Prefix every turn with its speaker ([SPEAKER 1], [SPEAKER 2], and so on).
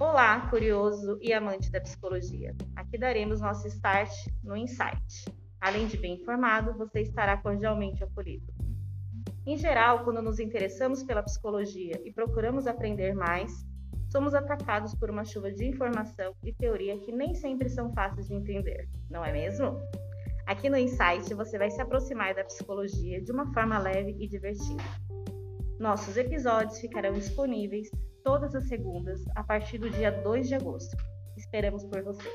[SPEAKER 1] Olá, curioso e amante da psicologia. Aqui daremos nosso start no Insight. Além de bem informado, você estará cordialmente acolhido. Em geral, quando nos interessamos pela psicologia e procuramos aprender mais, somos atacados por uma chuva de informação e teoria que nem sempre são fáceis de entender, não é mesmo? Aqui no Insight você vai se aproximar da psicologia de uma forma leve e divertida. Nossos episódios ficarão disponíveis todas as segundas a partir do dia 2 de agosto. Esperamos por você!